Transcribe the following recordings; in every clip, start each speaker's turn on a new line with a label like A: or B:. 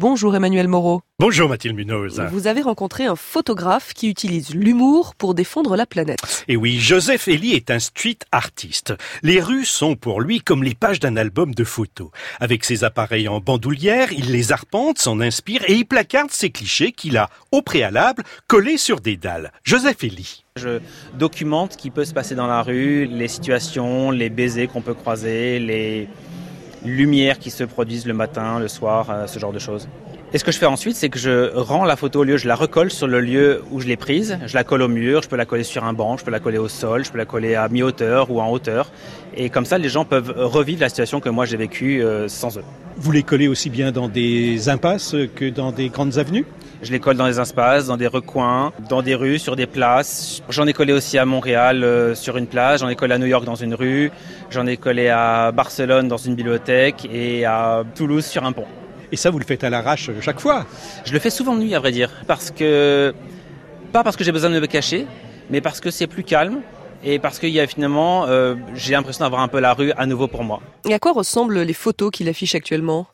A: Bonjour Emmanuel Moreau.
B: Bonjour Mathilde Munoz.
A: Vous avez rencontré un photographe qui utilise l'humour pour défendre la planète.
B: Et oui, Joseph Elie est un street artiste. Les rues sont pour lui comme les pages d'un album de photos. Avec ses appareils en bandoulière, il les arpente, s'en inspire et y placarde ses clichés qu'il a, au préalable, collés sur des dalles. Joseph Elie.
C: Je documente ce qui peut se passer dans la rue, les situations, les baisers qu'on peut croiser, les lumières qui se produisent le matin, le soir, euh, ce genre de choses. Et ce que je fais ensuite, c'est que je rends la photo au lieu, je la recolle sur le lieu où je l'ai prise, je la colle au mur, je peux la coller sur un banc, je peux la coller au sol, je peux la coller à mi-hauteur ou en hauteur. Et comme ça, les gens peuvent revivre la situation que moi j'ai vécue euh, sans eux.
B: Vous les collez aussi bien dans des impasses que dans des grandes avenues?
C: Je les colle dans des espaces, dans des recoins, dans des rues, sur des places. J'en ai collé aussi à Montréal euh, sur une plage, j'en ai collé à New York dans une rue, j'en ai collé à Barcelone dans une bibliothèque et à Toulouse sur un pont.
B: Et ça, vous le faites à l'arrache chaque fois
C: Je le fais souvent de nuit, à vrai dire, parce que pas parce que j'ai besoin de me cacher, mais parce que c'est plus calme et parce qu'il y a finalement, euh, j'ai l'impression d'avoir un peu la rue à nouveau pour moi.
A: Et à quoi ressemblent les photos qu'il affiche actuellement?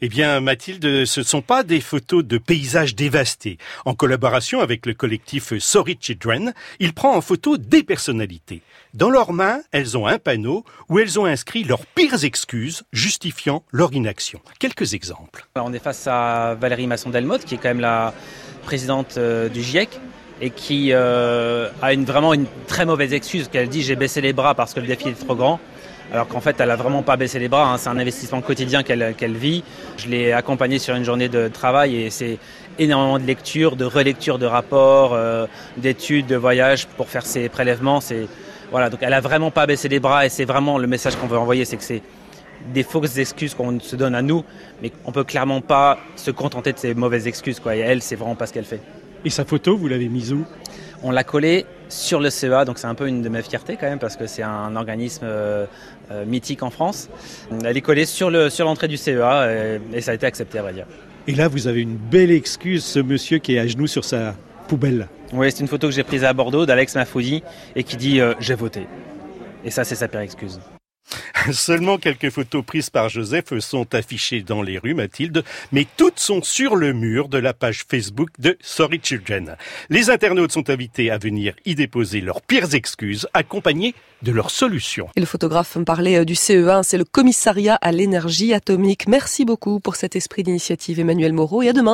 B: Eh bien, Mathilde, ce ne sont pas des photos de paysages dévastés. En collaboration avec le collectif Sorry Children, il prend en photo des personnalités. Dans leurs mains, elles ont un panneau où elles ont inscrit leurs pires excuses justifiant leur inaction. Quelques exemples.
C: On est face à Valérie Masson-Delmotte, qui est quand même la présidente euh, du GIEC et qui euh, a vraiment une très mauvaise excuse qu'elle dit j'ai baissé les bras parce que le défi est trop grand alors qu'en fait elle a vraiment pas baissé les bras, hein. c'est un investissement quotidien qu'elle vit. Je l'ai accompagnée sur une journée de travail et c'est énormément de lectures, de relectures de rapports, euh, d'études, de voyages pour faire ses prélèvements. Voilà, donc elle a vraiment pas baissé les bras et c'est vraiment le message qu'on veut envoyer, c'est que c'est des fausses excuses qu'on se donne à nous, mais on peut clairement pas se contenter de ces mauvaises excuses. Quoi. Et elle, c'est vraiment pas ce qu'elle fait.
B: Et sa photo, vous l'avez mise où?
C: On l'a collée sur le CEA, donc c'est un peu une de mes fiertés quand même, parce que c'est un organisme euh, euh, mythique en France. Elle est collée sur l'entrée sur du CEA et, et, ça a été accepté, à vrai dire.
B: Et là, vous avez une belle excuse, ce monsieur qui est à genoux sur sa poubelle.
C: Oui, c'est une photo que j'ai prise à Bordeaux d'Alex Mafoudi et qui dit euh, J'ai voté ». Et ça, c'est sa pire excuse.
B: Seulement quelques photos prises par Joseph sont affichées dans les rues, Mathilde, mais toutes sont sur le mur de la page Facebook de Sorry Children. Les internautes sont invités à venir y déposer leurs pires excuses, accompagnées de leurs solutions.
A: Et le photographe me parlait euh, du CE1, c'est le commissariat à l'énergie atomique. Merci beaucoup pour cet esprit d'initiative, Emmanuel Moreau, et à demain.